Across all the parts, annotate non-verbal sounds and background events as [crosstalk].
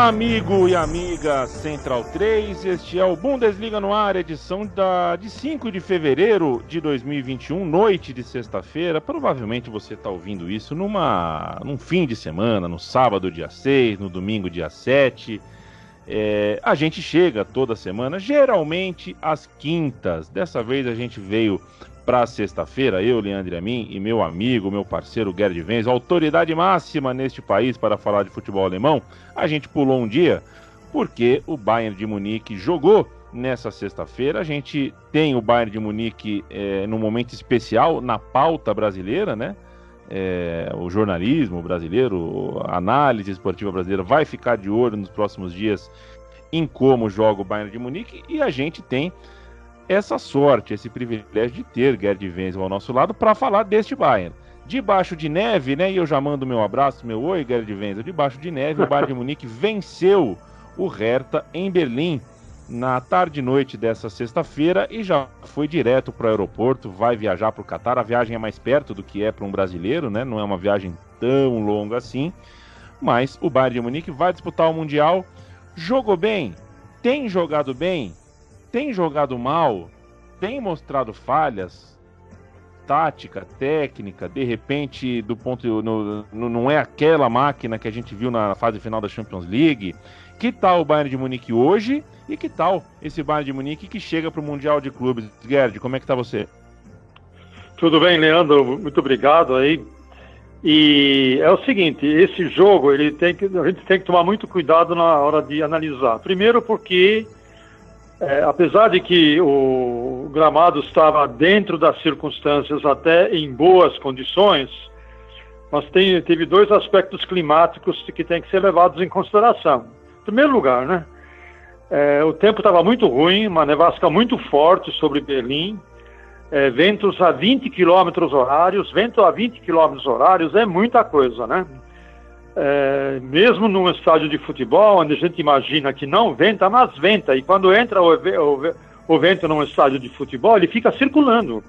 Amigo e amiga Central 3, este é o Bundesliga no ar, edição da, de 5 de fevereiro de 2021, noite de sexta-feira. Provavelmente você está ouvindo isso numa, num fim de semana, no sábado, dia 6, no domingo, dia 7. É, a gente chega toda semana, geralmente às quintas. Dessa vez a gente veio para sexta-feira, eu, Leandro Amin e meu amigo, meu parceiro Gerd Venz, autoridade máxima neste país para falar de futebol alemão. A gente pulou um dia porque o Bayern de Munique jogou nessa sexta-feira. A gente tem o Bayern de Munique é, num momento especial na pauta brasileira, né? É, o jornalismo brasileiro, a análise esportiva brasileira vai ficar de olho nos próximos dias em como joga o Bayern de Munique e a gente tem essa sorte, esse privilégio de ter Gerd Wenzel ao nosso lado para falar deste Bayern. Debaixo de neve, né? E eu já mando meu abraço, meu oi, Gerd Wenzel. Debaixo de neve, o Bayern de Munique [laughs] venceu o Hertha em Berlim na tarde e noite dessa sexta-feira e já foi direto para o aeroporto, vai viajar para o Catar. A viagem é mais perto do que é para um brasileiro, né? Não é uma viagem tão longa assim. Mas o Bayern de Munique vai disputar o Mundial. Jogou bem? Tem jogado bem? Tem jogado mal, tem mostrado falhas, tática, técnica, de repente, do ponto no, no, não é aquela máquina que a gente viu na fase final da Champions League. Que tal o Bayern de Munique hoje e que tal esse Bayern de Munique que chega para o Mundial de Clubes? Gerd, como é que está você? Tudo bem, Leandro, muito obrigado aí. E é o seguinte, esse jogo ele tem que a gente tem que tomar muito cuidado na hora de analisar. Primeiro porque é, apesar de que o gramado estava dentro das circunstâncias até em boas condições, mas tem, teve dois aspectos climáticos que têm que ser levados em consideração. Em primeiro lugar, né, é, o tempo estava muito ruim, uma nevasca muito forte sobre Berlim, é, ventos a 20 km horários, vento a 20 km horários é muita coisa, né? É, mesmo num estádio de futebol, onde a gente imagina que não venta, mas venta. E quando entra o, o, o vento num estádio de futebol, ele fica circulando.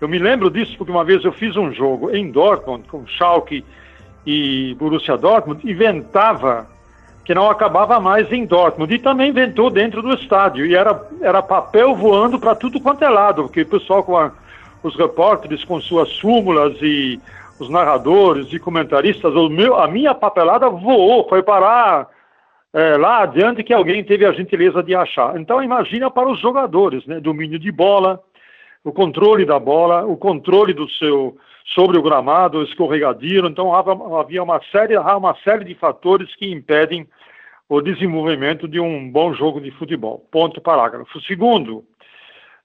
Eu me lembro disso porque uma vez eu fiz um jogo em Dortmund, com Schalke e Borussia Dortmund, e ventava que não acabava mais em Dortmund. E também ventou dentro do estádio. E era, era papel voando para tudo quanto é lado, porque o pessoal com a, os repórteres com suas súmulas e os narradores e comentaristas, o meu, a minha papelada voou, foi parar é, lá adiante que alguém teve a gentileza de achar. Então imagina para os jogadores, né? Domínio de bola, o controle da bola, o controle do seu sobre o gramado, escorregadio. Então havia uma série, uma série de fatores que impedem o desenvolvimento de um bom jogo de futebol. Ponto parágrafo. Segundo,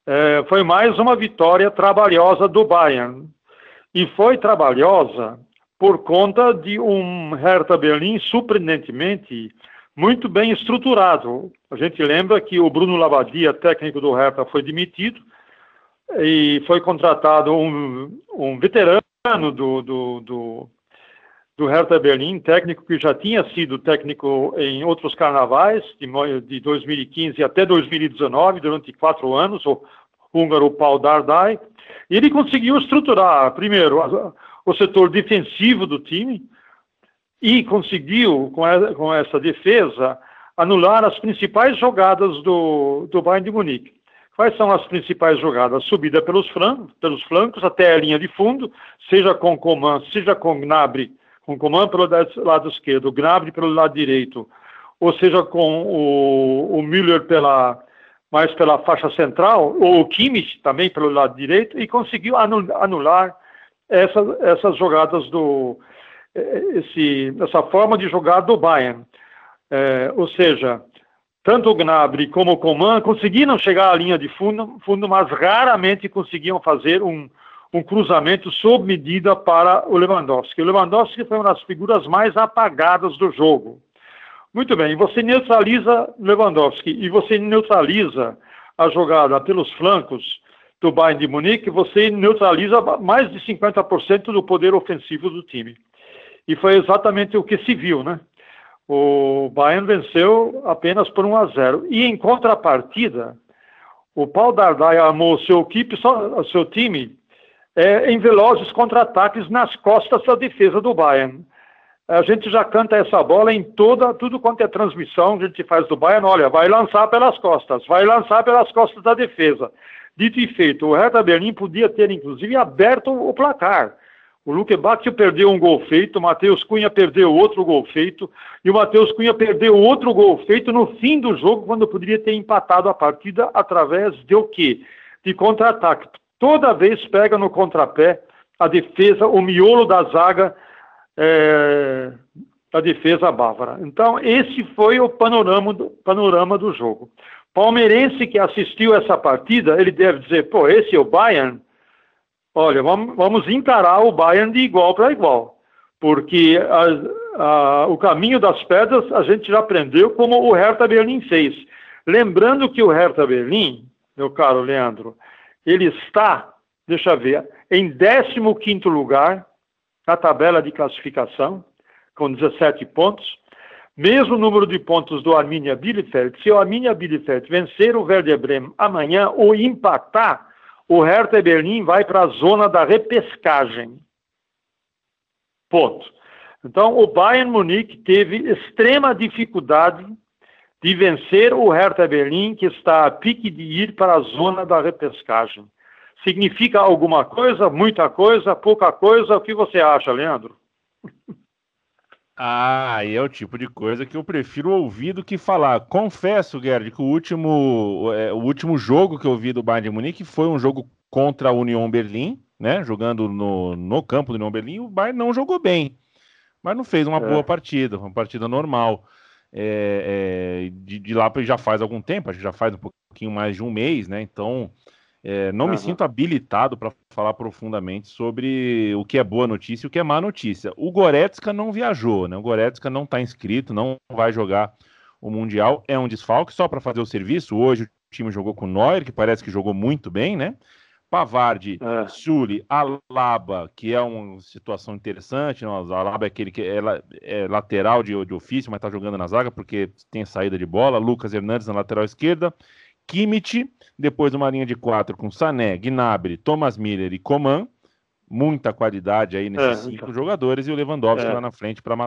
é, foi mais uma vitória trabalhosa do Bayern e foi trabalhosa por conta de um Hertha Berlim surpreendentemente muito bem estruturado. A gente lembra que o Bruno Lavadia, técnico do Hertha, foi demitido e foi contratado um, um veterano do, do, do, do Hertha Berlim, técnico que já tinha sido técnico em outros carnavais, de, de 2015 até 2019, durante quatro anos, o húngaro Paul Dardai, e ele conseguiu estruturar, primeiro, o setor defensivo do time e conseguiu, com essa defesa, anular as principais jogadas do, do Bayern de Munique. Quais são as principais jogadas? Subida pelos flancos, pelos flancos até a linha de fundo, seja com Coman, seja com Gnabry, com Coman pelo lado esquerdo, Gnabry pelo lado direito, ou seja com o, o Müller pela, mais pela faixa central, ou o Kimmich também pelo lado direito, e conseguiu anular essa, essas jogadas do eh, esse, essa forma de jogar do Bayern. É, ou seja, tanto o Gnabry como o Coman conseguiram chegar à linha de fundo, fundo mas raramente conseguiam fazer um, um cruzamento sob medida para o Lewandowski. O Lewandowski foi uma das figuras mais apagadas do jogo. Muito bem, você neutraliza Lewandowski e você neutraliza a jogada pelos flancos do Bayern de Munique, você neutraliza mais de 50% do poder ofensivo do time. E foi exatamente o que se viu, né? O Bayern venceu apenas por 1 a 0. E em contrapartida, o Paul Dardai armou seu, equipe, seu time é, em velozes contra-ataques nas costas da defesa do Bayern. A gente já canta essa bola em toda, tudo quanto é transmissão que a gente faz do Bayern, olha, vai lançar pelas costas, vai lançar pelas costas da defesa. Dito e feito, o Hertha Berlim podia ter, inclusive, aberto o placar. O Luque Bacchio perdeu um gol feito, o Matheus Cunha perdeu outro gol feito, e o Matheus Cunha perdeu outro gol feito no fim do jogo, quando poderia ter empatado a partida através de o quê? De contra-ataque. Toda vez pega no contrapé a defesa, o miolo da zaga é, da defesa bávara. Então, esse foi o panorama do, panorama do jogo. Palmeirense que assistiu essa partida, ele deve dizer, pô, esse é o Bayern? Olha, vamos, vamos encarar o Bayern de igual para igual, porque a, a, o caminho das pedras a gente já aprendeu como o Hertha Berlim fez. Lembrando que o Hertha Berlim, meu caro Leandro, ele está, deixa eu ver, em 15º lugar na tabela de classificação, com 17 pontos, mesmo número de pontos do Arminia Bielefeld. Se o Arminia Bielefeld vencer o Werder Bremen amanhã ou empatar, o Hertha Berlim vai para a zona da repescagem. Ponto. Então, o Bayern Munique teve extrema dificuldade de vencer o Hertha Berlim, que está a pique de ir para a zona da repescagem. Significa alguma coisa, muita coisa, pouca coisa? O que você acha, Leandro? [laughs] Ah, é o tipo de coisa que eu prefiro ouvir do que falar. Confesso, Gerd, que o último, é, o último jogo que eu vi do Bayern de Munique foi um jogo contra a União Berlim, né? Jogando no, no campo do União Berlim. O Bayern não jogou bem, mas não fez uma é. boa partida, uma partida normal. É, é, de, de, lá já faz algum tempo, acho que já faz um pouquinho mais de um mês, né? Então é, não uhum. me sinto habilitado para falar profundamente sobre o que é boa notícia e o que é má notícia. O Goretzka não viajou, né? O Goretzka não está inscrito, não vai jogar o Mundial. É um desfalque só para fazer o serviço. Hoje o time jogou com o Neuer, que parece que jogou muito bem, né? Pavard, é. Sully, Alaba, que é uma situação interessante. Não? Alaba é aquele que é, é lateral de, de ofício, mas está jogando na zaga porque tem saída de bola. Lucas Hernandes na lateral esquerda. Kimmich, depois uma linha de quatro com Sané, Gnabry, Thomas Miller e Coman, muita qualidade aí nesses é, cinco então. jogadores e o Lewandowski é. lá na frente para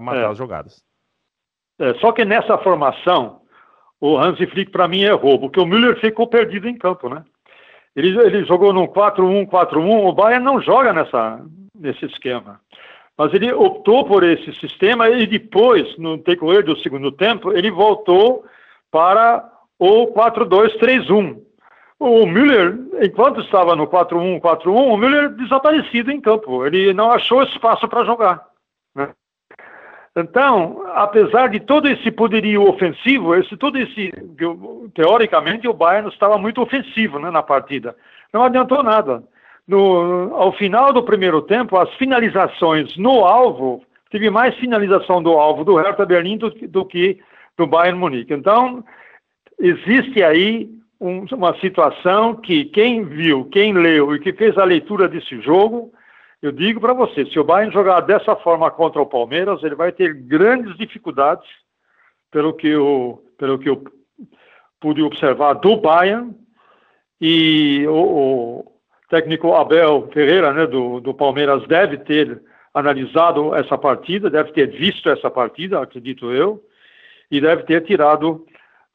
matar é. as jogadas. É, só que nessa formação, o Hansi Flick para mim errou, porque o Müller ficou perdido em campo, né? Ele, ele jogou no 4-1, 4-1, o Bayern não joga nessa, nesse esquema. Mas ele optou por esse sistema e depois, no takeaway do segundo tempo, ele voltou para ou 4-2-3-1. O Müller, enquanto estava no 4-1, 4-1, o Müller desaparecido em campo. Ele não achou espaço para jogar. Né? Então, apesar de todo esse poderio ofensivo, esse todo esse teoricamente o Bayern estava muito ofensivo né, na partida. Não adiantou nada. No, ao final do primeiro tempo, as finalizações no alvo, teve mais finalização do alvo do Hertha Berlim do, do que do Bayern Munique. Então, existe aí um, uma situação que quem viu, quem leu e que fez a leitura desse jogo, eu digo para você, se o Bayern jogar dessa forma contra o Palmeiras, ele vai ter grandes dificuldades, pelo que eu, pelo que eu pude observar do Bayern, e o, o técnico Abel Ferreira, né, do, do Palmeiras, deve ter analisado essa partida, deve ter visto essa partida, acredito eu, e deve ter tirado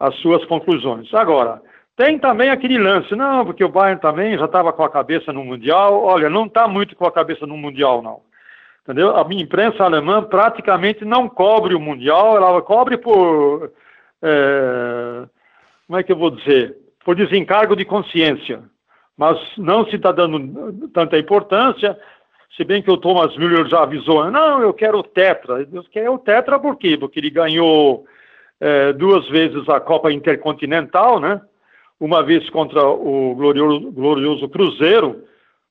as suas conclusões. Agora, tem também aquele lance, não, porque o Bayern também já estava com a cabeça no Mundial. Olha, não está muito com a cabeça no Mundial, não. Entendeu? A imprensa alemã praticamente não cobre o Mundial, ela cobre por. É, como é que eu vou dizer? Por desencargo de consciência. Mas não se está dando tanta importância, se bem que o Thomas Müller já avisou, não, eu quero o Tetra. Eu quero o Tetra por quê? Porque ele ganhou é, duas vezes a Copa Intercontinental, né? Uma vez contra o glorioso, glorioso Cruzeiro,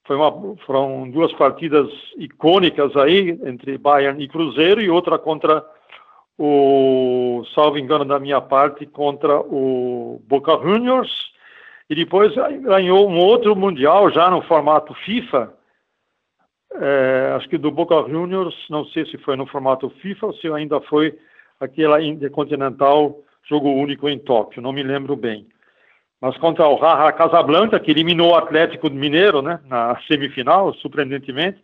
foi uma, foram duas partidas icônicas aí entre Bayern e Cruzeiro e outra contra o, salvo engano da minha parte, contra o Boca Juniors e depois ganhou um outro mundial já no formato FIFA. É, acho que do Boca Juniors, não sei se foi no formato FIFA ou se ainda foi aquela Intercontinental jogo único em Tóquio, não me lembro bem. Mas contra o Raja Casablanca, que eliminou o Atlético Mineiro né, na semifinal, surpreendentemente,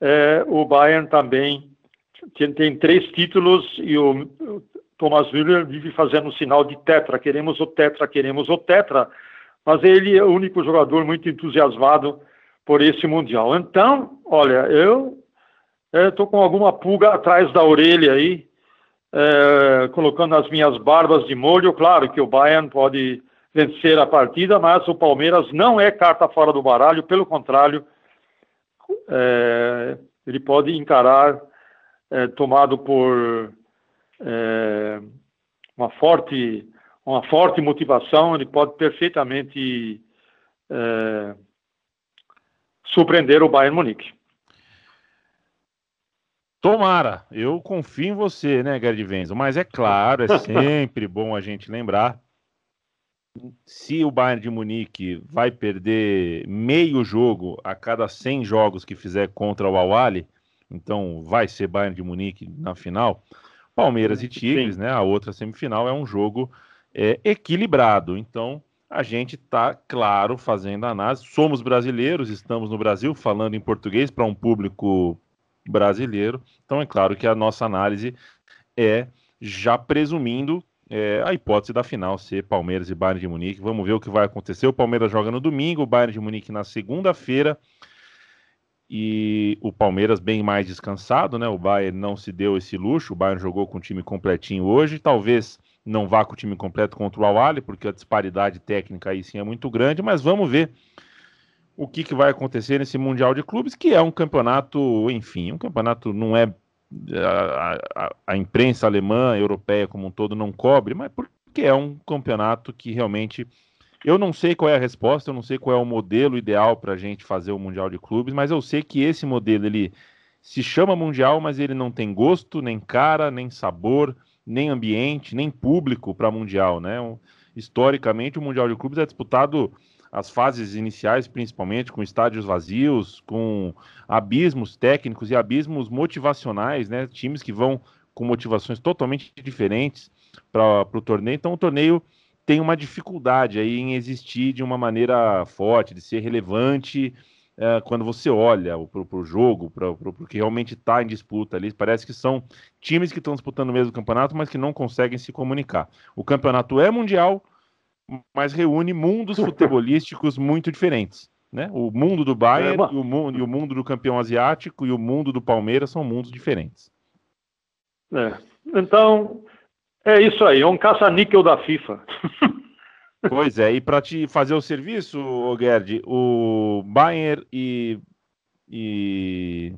é, o Bayern também tem, tem, três títulos e o, o Thomas Müller vive fazendo o sinal de tetra, queremos o tetra, queremos o tetra, mas ele é o único jogador muito entusiasmado por esse Mundial. Então, olha, eu estou com alguma pulga atrás da orelha aí, é, colocando as minhas barbas de molho. Claro que o Bayern pode vencer a partida, mas o Palmeiras não é carta fora do baralho, pelo contrário, é, ele pode encarar, é, tomado por é, uma forte uma forte motivação, ele pode perfeitamente é, surpreender o Bayern Munique. Tomara, eu confio em você, né, Gerd Wenzel? Mas é claro, é [laughs] sempre bom a gente lembrar. Se o Bayern de Munique vai perder meio jogo a cada 100 jogos que fizer contra o Awali, então vai ser Bayern de Munique na final. Palmeiras e Tigres, Sim. né? A outra semifinal é um jogo é, equilibrado. Então, a gente está, claro, fazendo análise. Somos brasileiros, estamos no Brasil, falando em português para um público brasileiro. Então, é claro que a nossa análise é já presumindo é, a hipótese da final ser Palmeiras e Bayern de Munique. Vamos ver o que vai acontecer. O Palmeiras joga no domingo, o Bayern de Munique na segunda-feira. E o Palmeiras bem mais descansado, né? O Bayern não se deu esse luxo. O Bayern jogou com o time completinho hoje. Talvez não vá com o time completo contra o Awali, porque a disparidade técnica aí sim é muito grande, mas vamos ver o que, que vai acontecer nesse Mundial de Clubes, que é um campeonato, enfim, um campeonato não é a, a, a imprensa alemã, europeia como um todo não cobre, mas porque é um campeonato que realmente eu não sei qual é a resposta, eu não sei qual é o modelo ideal para a gente fazer o Mundial de Clubes, mas eu sei que esse modelo ele se chama Mundial, mas ele não tem gosto, nem cara, nem sabor, nem ambiente, nem público para Mundial, né? Historicamente, o Mundial de Clubes é disputado as fases iniciais, principalmente com estádios vazios, com abismos técnicos e abismos motivacionais, né? Times que vão com motivações totalmente diferentes para o torneio. Então, o torneio tem uma dificuldade aí em existir de uma maneira forte, de ser relevante é, quando você olha para o jogo, para o que realmente está em disputa ali, parece que são times que estão disputando o mesmo campeonato, mas que não conseguem se comunicar. O campeonato é mundial, mas reúne mundos futebolísticos muito diferentes. Né? O mundo do Bayern é, e, o mundo, e o mundo do campeão asiático e o mundo do Palmeiras são mundos diferentes. É. Então, é isso aí, é um caça-níquel da FIFA. [laughs] Pois é, e para te fazer o serviço, Gerd, o Bayern e, e,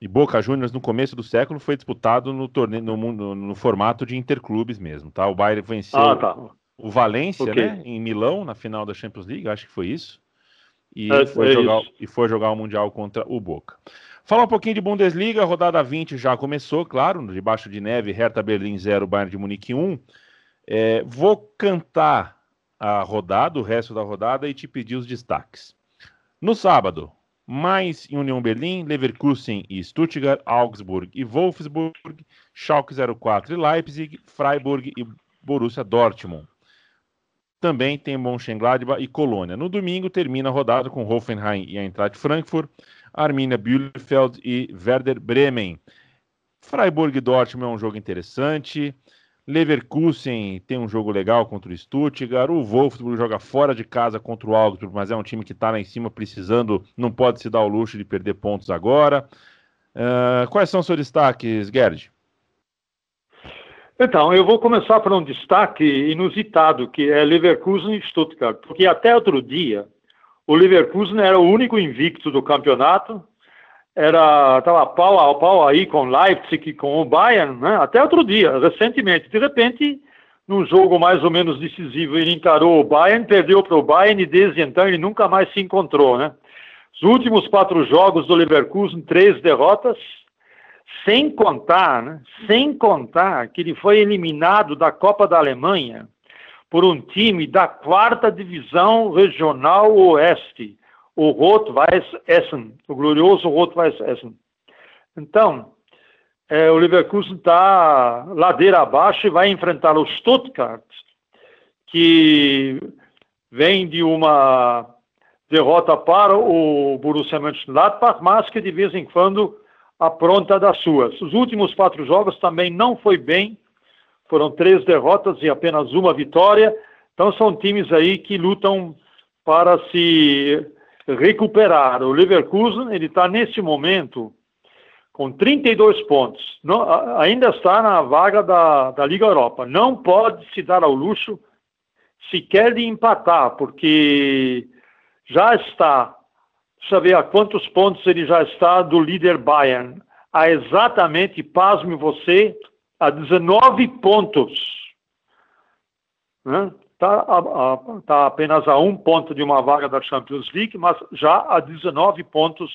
e, Boca Juniors no começo do século foi disputado no torneio no, no, no formato de interclubes mesmo, tá? O Bayern venceu ah, tá. O Valência, okay. né, em Milão na final da Champions League, acho que foi isso. E, é, foi, é jogar, e foi jogar o Mundial contra o Boca. Fala um pouquinho de Bundesliga, a rodada 20 já começou, claro, debaixo de neve, Hertha Berlim 0, Bayern de Munique 1. É, vou cantar a rodada, o resto da rodada, e te pedir os destaques. No sábado, mais em União Berlim, Leverkusen e Stuttgart, Augsburg e Wolfsburg, Schalke 04 e Leipzig, Freiburg e Borussia Dortmund. Também tem Mönchengladbach e Colônia. No domingo termina a rodada com Hoffenheim e Eintracht Frankfurt, Arminia Bielefeld e Werder Bremen. Freiburg e Dortmund é um jogo interessante. Leverkusen tem um jogo legal contra o Stuttgart. O Wolfsburg joga fora de casa contra o Augsburg, mas é um time que está lá em cima precisando, não pode se dar o luxo de perder pontos agora. Uh, quais são os seus destaques, Gerd? Então, eu vou começar por um destaque inusitado, que é Leverkusen e Stuttgart, porque até outro dia o Leverkusen era o único invicto do campeonato, era estava pau a pau aí com Leipzig, com o Bayern, né? até outro dia, recentemente. De repente, num jogo mais ou menos decisivo, ele encarou o Bayern, perdeu para o Bayern e desde então ele nunca mais se encontrou. Né? Os últimos quatro jogos do Leverkusen, três derrotas, sem contar, né? sem contar que ele foi eliminado da Copa da Alemanha por um time da quarta divisão regional oeste o Rot-Weiß Essen, o glorioso Rot-Weiß Essen. Então, é, o Leverkusen está ladeira abaixo e vai enfrentar o Stuttgart, que vem de uma derrota para o Borussia Mönchengladbach, mas que de vez em quando apronta das suas. Os últimos quatro jogos também não foi bem, foram três derrotas e apenas uma vitória. Então são times aí que lutam para se recuperar. O Leverkusen ele está nesse momento com 32 pontos, não, ainda está na vaga da, da Liga Europa. Não pode se dar ao luxo sequer de empatar, porque já está, ver a quantos pontos ele já está do líder Bayern. A exatamente, pasme você, a 19 pontos. Está? Tá, tá apenas a um ponto de uma vaga da Champions League, mas já a 19 pontos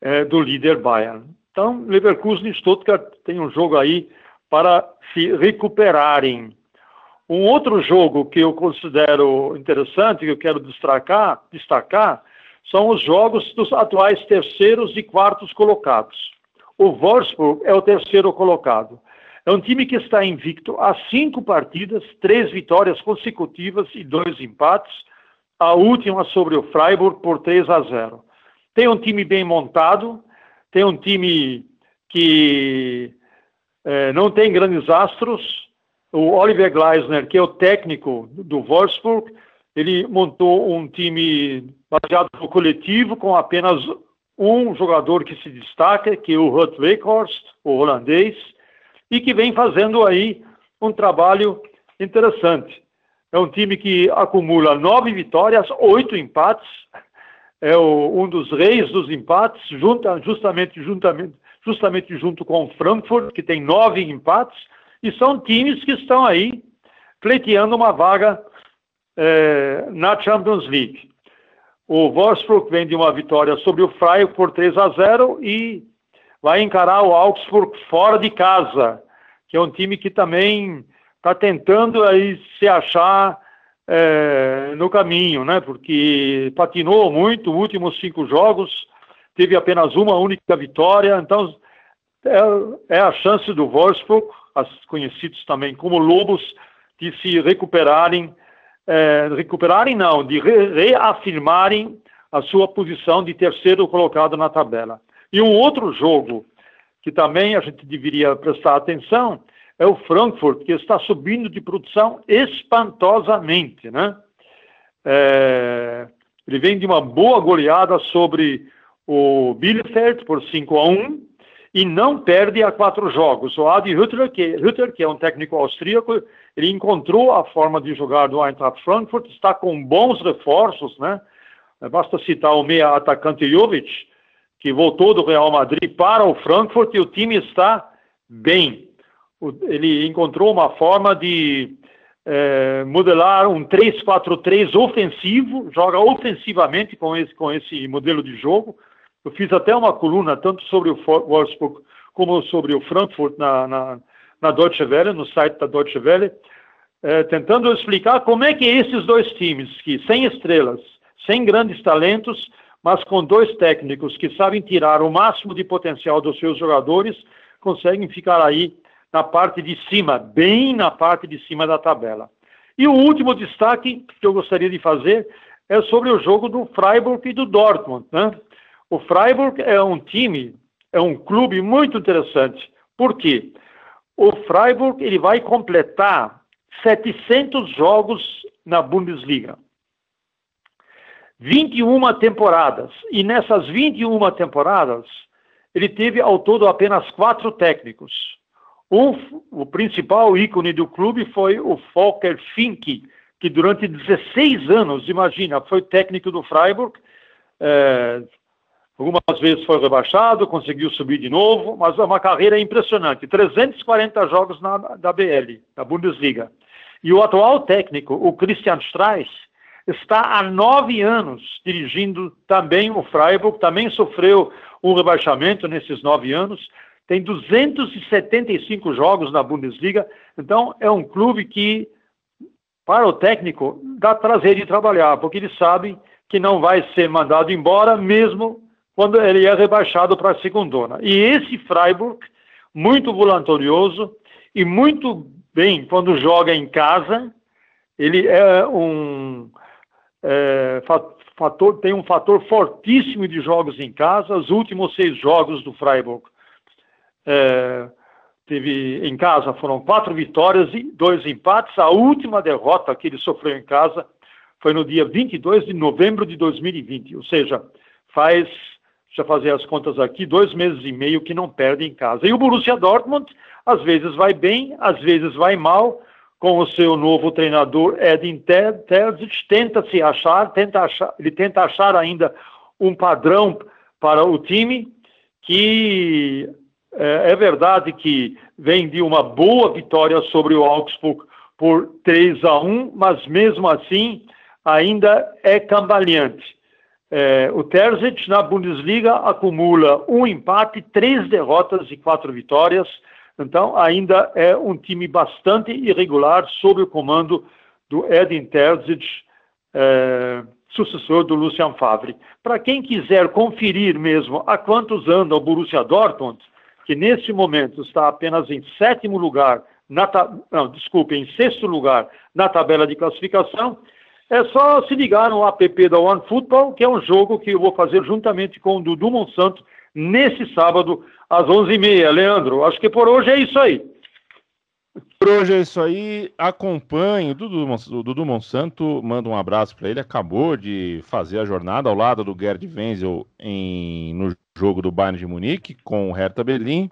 é, do líder Bayern. Então, Leverkusen e Stuttgart tem um jogo aí para se recuperarem. Um outro jogo que eu considero interessante, que eu quero destacar, destacar são os jogos dos atuais terceiros e quartos colocados. O Wolfsburg é o terceiro colocado. É um time que está invicto há cinco partidas, três vitórias consecutivas e dois empates. A última sobre o Freiburg por 3 a 0. Tem um time bem montado, tem um time que é, não tem grandes astros. O Oliver Gleisner, que é o técnico do Wolfsburg, ele montou um time baseado no coletivo, com apenas um jogador que se destaca, que é o Ruud Weghorst, o holandês, e que vem fazendo aí um trabalho interessante. É um time que acumula nove vitórias, oito empates, é o, um dos reis dos empates, junta, justamente, juntamente, justamente junto com o Frankfurt, que tem nove empates, e são times que estão aí pleiteando uma vaga é, na Champions League. O Wolfsburg vem de uma vitória sobre o Freiburg por 3 a 0 e vai encarar o Augsburg fora de casa, que é um time que também está tentando aí se achar é, no caminho, né? Porque patinou muito, os últimos cinco jogos, teve apenas uma única vitória, então é, é a chance do Wolfsburg, conhecidos também como Lobos, de se recuperarem, é, recuperarem não, de re reafirmarem a sua posição de terceiro colocado na tabela. E um outro jogo que também a gente deveria prestar atenção é o Frankfurt, que está subindo de produção espantosamente, né? É, ele vem de uma boa goleada sobre o Bielefeld por 5 a 1 e não perde a quatro jogos. O Adi Hütter, que, Hütter, que é um técnico austríaco, ele encontrou a forma de jogar do Eintracht Frankfurt, está com bons reforços, né? Basta citar o meia atacante Jovic, que voltou do Real Madrid para o Frankfurt e o time está bem ele encontrou uma forma de é, modelar um 3-4-3 ofensivo, joga ofensivamente com esse, com esse modelo de jogo. Eu fiz até uma coluna tanto sobre o Wolfsburg como sobre o Frankfurt na, na, na Deutsche Welle, no site da Deutsche Welle, é, tentando explicar como é que esses dois times, que sem estrelas, sem grandes talentos, mas com dois técnicos que sabem tirar o máximo de potencial dos seus jogadores, conseguem ficar aí na parte de cima, bem na parte de cima da tabela. E o último destaque que eu gostaria de fazer é sobre o jogo do Freiburg e do Dortmund. Né? O Freiburg é um time, é um clube muito interessante. Por quê? O Freiburg ele vai completar 700 jogos na Bundesliga. 21 temporadas. E nessas 21 temporadas, ele teve ao todo apenas quatro técnicos. Um, o principal ícone do clube foi o Volker Fink, que durante 16 anos, imagina, foi técnico do Freiburg. É, algumas vezes foi rebaixado, conseguiu subir de novo, mas é uma carreira impressionante. 340 jogos na, da BL, da Bundesliga. E o atual técnico, o Christian Streich, está há nove anos dirigindo também o Freiburg, também sofreu um rebaixamento nesses nove anos, tem 275 jogos na Bundesliga, então é um clube que, para o técnico, dá prazer de trabalhar, porque ele sabe que não vai ser mandado embora, mesmo quando ele é rebaixado para a segundona. E esse Freiburg, muito voluntarioso e muito bem quando joga em casa, ele é um. É, fator, tem um fator fortíssimo de jogos em casa. Os últimos seis jogos do Freiburg é, teve em casa foram quatro vitórias e dois empates. A última derrota que ele sofreu em casa foi no dia 22 de novembro de 2020, ou seja, faz, deixa eu fazer as contas aqui, dois meses e meio que não perde em casa. E o Borussia Dortmund, às vezes vai bem, às vezes vai mal, com o seu novo treinador Edin Terzic, tenta se achar, tenta achar, ele tenta achar ainda um padrão para o time que é, é verdade que vem de uma boa vitória sobre o Augsburg por 3 a 1, mas mesmo assim ainda é cambaleante. É, o Terzic na Bundesliga acumula um empate, três derrotas e quatro vitórias. Então, ainda é um time bastante irregular sob o comando do Edin Terzic, é, sucessor do Lucian Favre. Para quem quiser conferir mesmo a quantos anda o Borussia Dortmund, que neste momento está apenas em sétimo lugar, na não, desculpe, em sexto lugar na tabela de classificação, é só se ligar no app da OneFootball, que é um jogo que eu vou fazer juntamente com o Dudu Monsanto nesse sábado às 11h30. Leandro, acho que por hoje é isso aí. Por hoje é isso aí. Acompanhe. O Dudu, o Dudu Monsanto, manda um abraço para ele. Acabou de fazer a jornada ao lado do Gerd Wenzel em, no jogo do Bayern de Munique com o Hertha Berlim.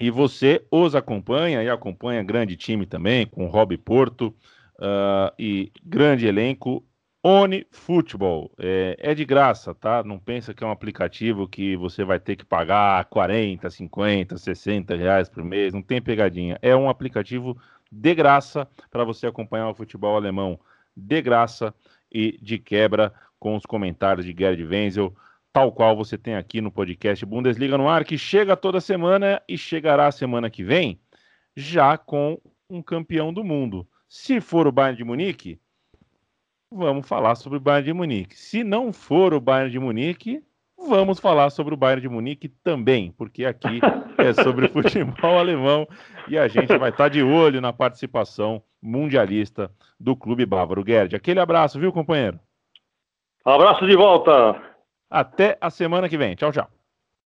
E você os acompanha e acompanha grande time também, com o Rob Porto uh, e grande elenco Oni Futebol. É, é, de graça, tá? Não pensa que é um aplicativo que você vai ter que pagar 40, 50, 60 reais por mês. Não tem pegadinha. É um aplicativo de graça para você acompanhar o futebol alemão de graça e de quebra com os comentários de Gerd Wenzel, tal qual você tem aqui no podcast Bundesliga no ar, que chega toda semana e chegará semana que vem já com um campeão do mundo. Se for o Bayern de Munique, vamos falar sobre o Bayern de Munique. Se não for o Bayern de Munique, vamos falar sobre o Bayern de Munique também, porque aqui é sobre [laughs] futebol alemão e a gente vai estar de olho na participação mundialista do clube bávaro. Gerd, aquele abraço, viu, companheiro? Abraço de volta. Até a semana que vem. Tchau, tchau.